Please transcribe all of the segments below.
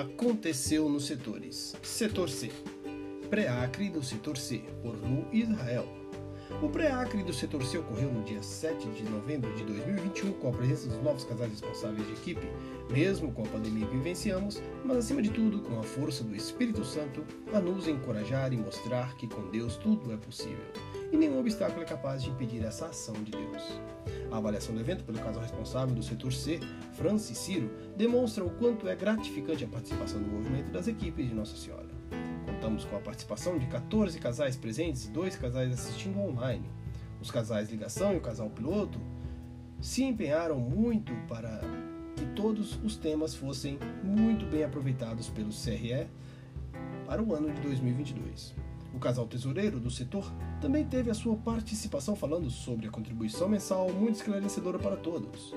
aconteceu nos setores. Setor C. Pré-Acre do Setor C, por Lu Israel. O pré-Acre do Setor C ocorreu no dia 7 de novembro de 2021 com a presença dos novos casais responsáveis de equipe, mesmo com a pandemia que vivenciamos, mas acima de tudo com a força do Espírito Santo a nos encorajar e mostrar que com Deus tudo é possível e nenhum obstáculo é capaz de impedir essa ação de Deus. A avaliação do evento pelo casal responsável do setor C, Francis Ciro, demonstra o quanto é gratificante a participação do movimento das equipes de Nossa Senhora. Contamos com a participação de 14 casais presentes e dois casais assistindo online. Os casais ligação e o casal piloto se empenharam muito para que todos os temas fossem muito bem aproveitados pelo CRE para o ano de 2022. O casal tesoureiro do setor também teve a sua participação falando sobre a contribuição mensal muito esclarecedora para todos.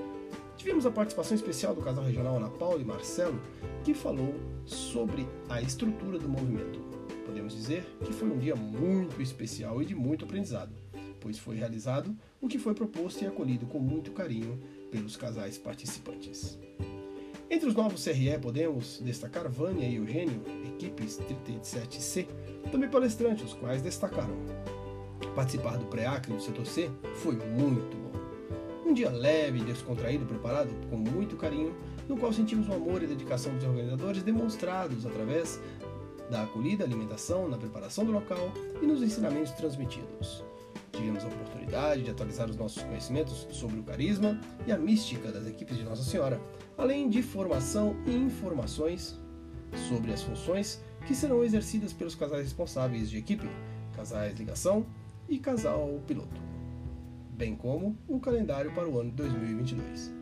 Tivemos a participação especial do casal regional Ana Paula e Marcelo, que falou sobre a estrutura do movimento. Podemos dizer que foi um dia muito especial e de muito aprendizado, pois foi realizado o que foi proposto e acolhido com muito carinho pelos casais participantes. Entre os novos CRE podemos destacar Vânia e Eugênio, equipes 37C, também palestrantes, os quais destacaram. Participar do pré-acre do setor C foi muito bom. Um dia leve, descontraído, preparado com muito carinho, no qual sentimos o amor e dedicação dos organizadores demonstrados através da acolhida, alimentação, na preparação do local e nos ensinamentos transmitidos. Tivemos a oportunidade de atualizar os nossos conhecimentos sobre o carisma e a mística das equipes de Nossa Senhora, além de formação e informações sobre as funções que serão exercidas pelos casais responsáveis de equipe, casais ligação e casal piloto, bem como o calendário para o ano de 2022.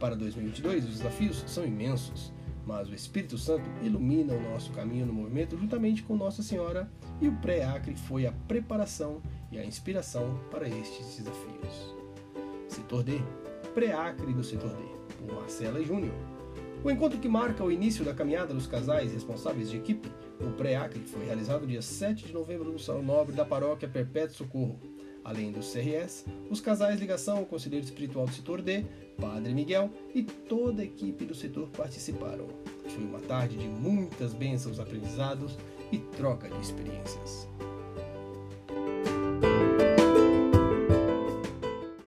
Para 2022, os desafios são imensos, mas o Espírito Santo ilumina o nosso caminho no movimento juntamente com Nossa Senhora e o pré-acre foi a preparação e a inspiração para estes desafios. Setor D, pré-acre do setor D, por Marcela Júnior. O encontro que marca o início da caminhada dos casais responsáveis de equipe, o pré-acre, foi realizado dia 7 de novembro no Salão Nobre da Paróquia Perpétuo Socorro. Além dos CRS, os casais ligação, o conselheiro espiritual do setor D, Padre Miguel e toda a equipe do setor participaram. Foi uma tarde de muitas bênçãos aprendizados e troca de experiências.